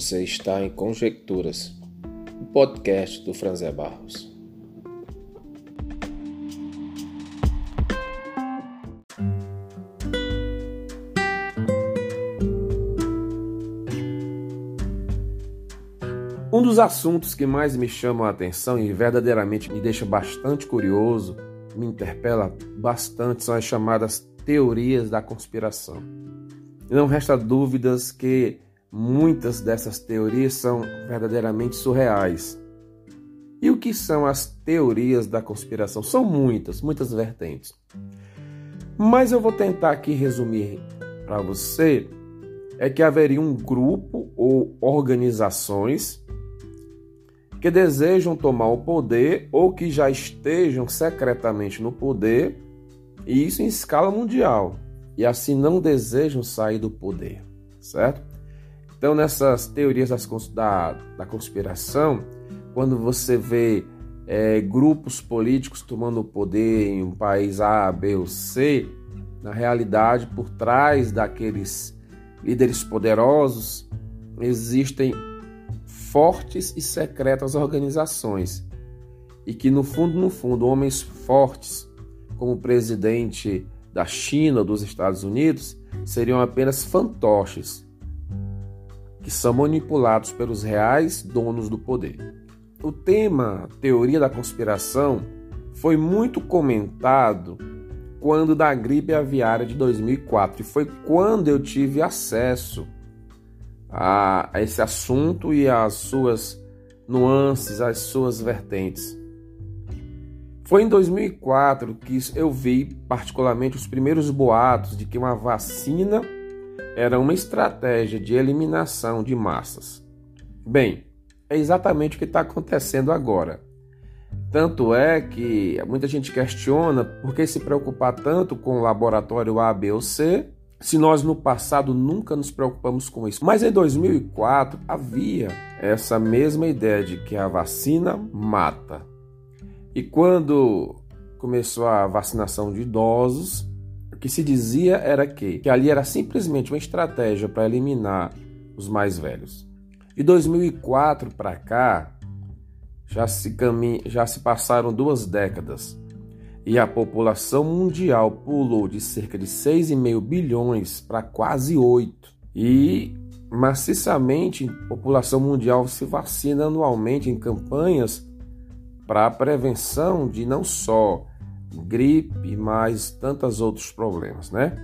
Você está em Conjecturas, o podcast do Franzé Barros. Um dos assuntos que mais me chamam a atenção e verdadeiramente me deixa bastante curioso, me interpela bastante, são as chamadas teorias da conspiração. Não resta dúvidas que Muitas dessas teorias são verdadeiramente surreais. E o que são as teorias da conspiração? São muitas, muitas vertentes. Mas eu vou tentar aqui resumir para você é que haveria um grupo ou organizações que desejam tomar o poder ou que já estejam secretamente no poder, e isso em escala mundial, e assim não desejam sair do poder, certo? Então, nessas teorias das, da, da conspiração, quando você vê é, grupos políticos tomando poder em um país A, B ou C, na realidade, por trás daqueles líderes poderosos, existem fortes e secretas organizações. E que, no fundo, no fundo, homens fortes, como o presidente da China ou dos Estados Unidos, seriam apenas fantoches que são manipulados pelos reais donos do poder. O tema teoria da conspiração foi muito comentado quando da gripe aviária de 2004 e foi quando eu tive acesso a, esse assunto e às suas nuances, às suas vertentes. Foi em 2004 que eu vi particularmente os primeiros boatos de que uma vacina era uma estratégia de eliminação de massas. Bem, é exatamente o que está acontecendo agora. Tanto é que muita gente questiona por que se preocupar tanto com o laboratório A, B ou C, se nós no passado nunca nos preocupamos com isso. Mas em 2004 havia essa mesma ideia de que a vacina mata. E quando começou a vacinação de idosos, que se dizia era que, que ali era simplesmente uma estratégia para eliminar os mais velhos. De 2004 para cá, já se, camin... já se passaram duas décadas e a população mundial pulou de cerca de 6,5 bilhões para quase 8. E maciçamente a população mundial se vacina anualmente em campanhas para a prevenção de não só gripe, mais tantos outros problemas, né?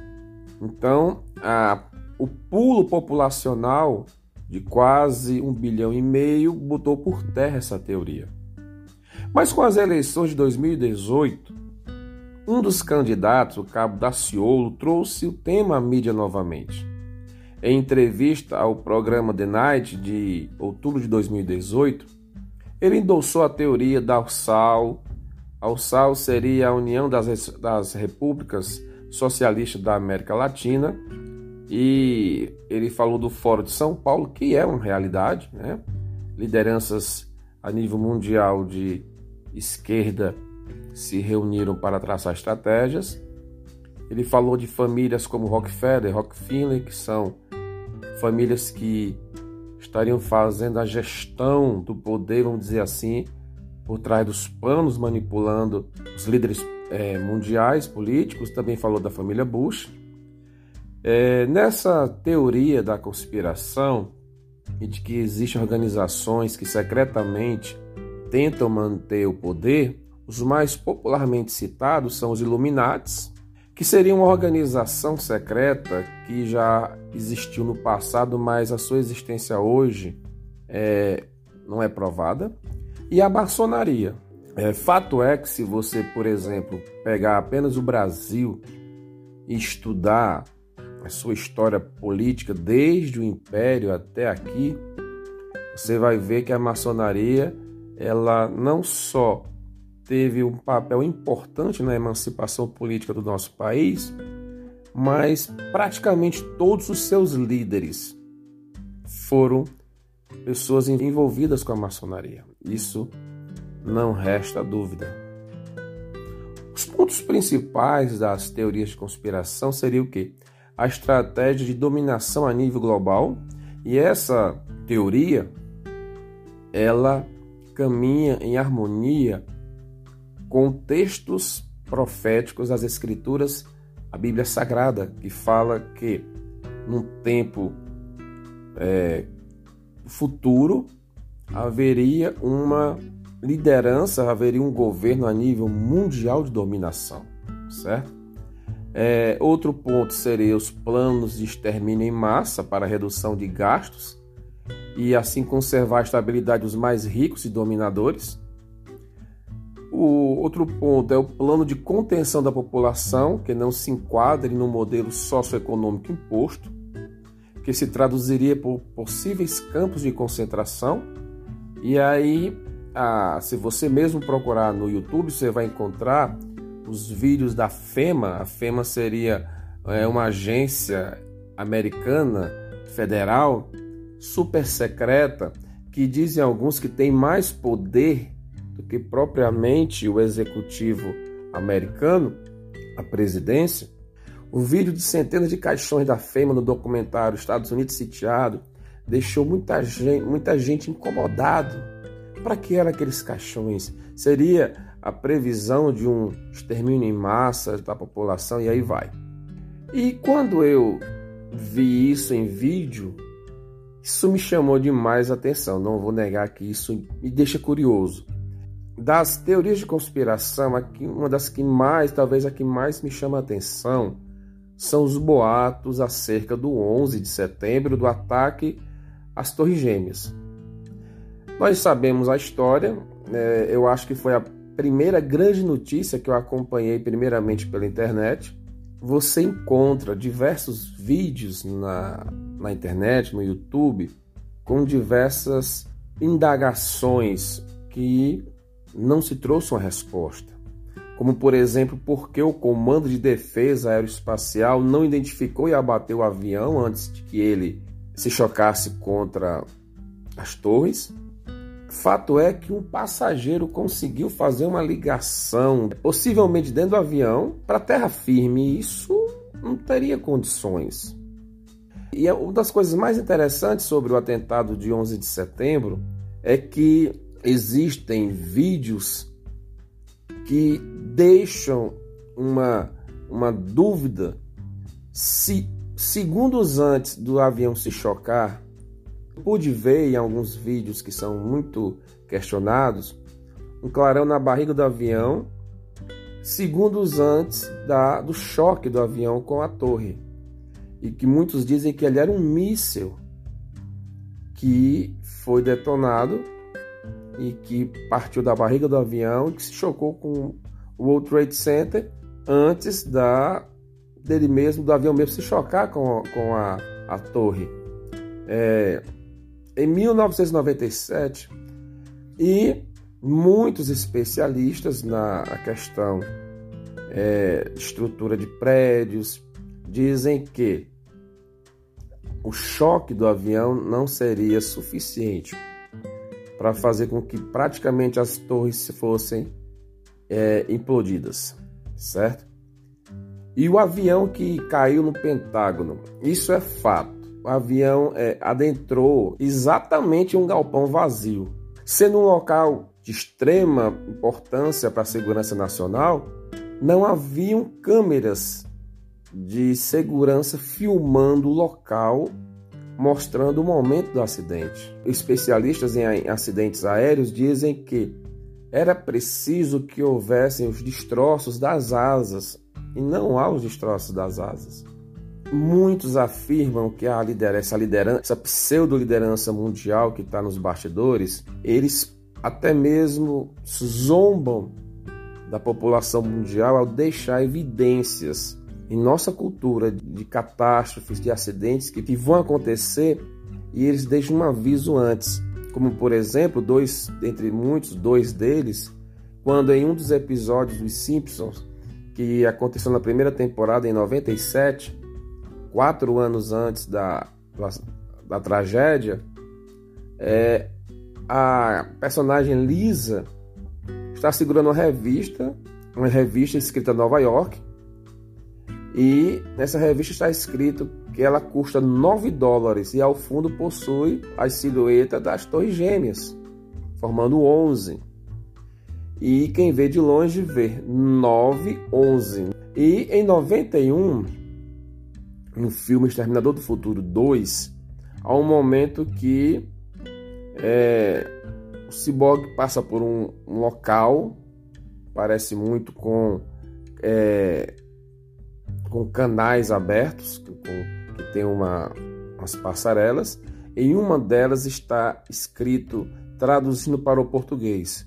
Então, a, o pulo populacional de quase um bilhão e meio botou por terra essa teoria. Mas com as eleições de 2018, um dos candidatos, o Cabo Daciolo, trouxe o tema à mídia novamente. Em entrevista ao programa The Night de outubro de 2018, ele endossou a teoria da Sal Sal seria a União das, das Repúblicas Socialistas da América Latina e ele falou do Fórum de São Paulo, que é uma realidade, né? lideranças a nível mundial de esquerda se reuniram para traçar estratégias. Ele falou de famílias como Rockefeller, Rockefeller, que são famílias que estariam fazendo a gestão do poder, vamos dizer assim, por trás dos panos manipulando os líderes é, mundiais políticos, também falou da família Bush. É, nessa teoria da conspiração e de que existem organizações que secretamente tentam manter o poder, os mais popularmente citados são os Illuminates, que seria uma organização secreta que já existiu no passado, mas a sua existência hoje é, não é provada e a maçonaria. É, fato é que se você, por exemplo, pegar apenas o Brasil e estudar a sua história política desde o Império até aqui, você vai ver que a maçonaria ela não só teve um papel importante na emancipação política do nosso país, mas praticamente todos os seus líderes foram pessoas envolvidas com a maçonaria. Isso não resta dúvida. Os pontos principais das teorias de conspiração seriam o quê? A estratégia de dominação a nível global E essa teoria, ela caminha em harmonia com textos proféticos das Escrituras, a Bíblia Sagrada, que fala que num tempo é, futuro haveria uma liderança, haveria um governo a nível mundial de dominação, certo? É, outro ponto seria os planos de extermínio em massa para redução de gastos e assim conservar a estabilidade dos mais ricos e dominadores. O outro ponto é o plano de contenção da população, que não se enquadre no modelo socioeconômico imposto, que se traduziria por possíveis campos de concentração. E aí, se você mesmo procurar no YouTube, você vai encontrar os vídeos da FEMA. A FEMA seria é, uma agência americana federal super secreta que dizem alguns que tem mais poder do que propriamente o executivo americano, a presidência. O vídeo de centenas de caixões da FEMA no documentário Estados Unidos sitiado deixou muita gente, muita gente incomodado. Para que eram aqueles caixões? Seria a previsão de um extermínio em massa da população e aí vai. E quando eu vi isso em vídeo, isso me chamou demais a atenção, não vou negar que isso me deixa curioso. Das teorias de conspiração, uma das que mais, talvez a que mais me chama a atenção, são os boatos acerca do 11 de setembro, do ataque às Torres Gêmeas. Nós sabemos a história, né? eu acho que foi a primeira grande notícia que eu acompanhei primeiramente pela internet. Você encontra diversos vídeos na, na internet, no YouTube, com diversas indagações que não se trouxe uma resposta. Como, por exemplo, por que o Comando de Defesa Aeroespacial não identificou e abateu o avião antes de que ele se chocasse contra as torres? Fato é que um passageiro conseguiu fazer uma ligação, possivelmente dentro do avião, para terra firme, isso não teria condições. E é uma das coisas mais interessantes sobre o atentado de 11 de setembro é que existem vídeos que deixam uma, uma dúvida se segundos antes do avião se chocar, pude ver em alguns vídeos que são muito questionados um clarão na barriga do avião segundos antes da, do choque do avião com a torre. E que muitos dizem que ele era um míssil que foi detonado e que partiu da barriga do avião e que se chocou com o World Trade Center antes da dele mesmo, do avião mesmo se chocar com, com a, a torre. É, em 1997, e muitos especialistas na questão é, estrutura de prédios, dizem que o choque do avião não seria suficiente para fazer com que praticamente as torres fossem é, implodidas, certo? E o avião que caiu no Pentágono, isso é fato. O avião é, adentrou exatamente um galpão vazio, sendo um local de extrema importância para a segurança nacional. Não haviam câmeras de segurança filmando o local, mostrando o momento do acidente. Especialistas em acidentes aéreos dizem que era preciso que houvessem os destroços das asas e não há os destroços das asas. Muitos afirmam que a liderança, essa liderança, essa pseudo-liderança mundial que está nos bastidores, eles até mesmo zombam da população mundial ao deixar evidências em nossa cultura de catástrofes, de acidentes que, que vão acontecer e eles deixam um aviso antes. Como, por exemplo, dois, entre muitos, dois deles, quando em um dos episódios dos Simpsons, que aconteceu na primeira temporada em 97, quatro anos antes da, da, da tragédia, é, a personagem Lisa está segurando uma revista, uma revista escrita em Nova York, E nessa revista está escrito que ela custa 9 dólares e ao fundo possui a silhueta das Torres Gêmeas, formando 11. E quem vê de longe vê 9, 11. E em 91, no filme Exterminador do Futuro 2, há um momento que é, o Cyborg passa por um, um local, parece muito com, é, com canais abertos, com, que tem uma, umas passarelas. Em uma delas está escrito, traduzindo para o português,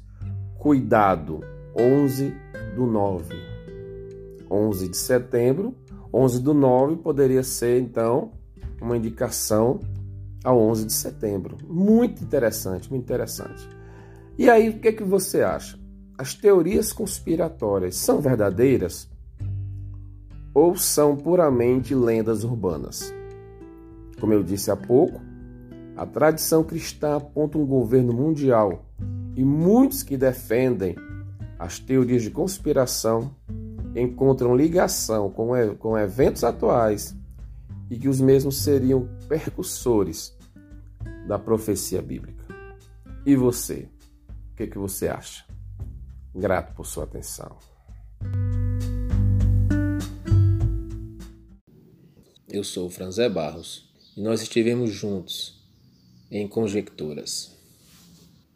Cuidado, 11 do 9. 11 de setembro, 11 do 9 poderia ser então uma indicação ao 11 de setembro. Muito interessante, muito interessante. E aí, o que, é que você acha? As teorias conspiratórias são verdadeiras ou são puramente lendas urbanas? Como eu disse há pouco, a tradição cristã aponta um governo mundial e muitos que defendem as teorias de conspiração encontram ligação com, com eventos atuais e que os mesmos seriam percussores da profecia bíblica. E você? O que, que você acha? Grato por sua atenção. Eu sou o Franzé Barros e nós estivemos juntos em Conjecturas.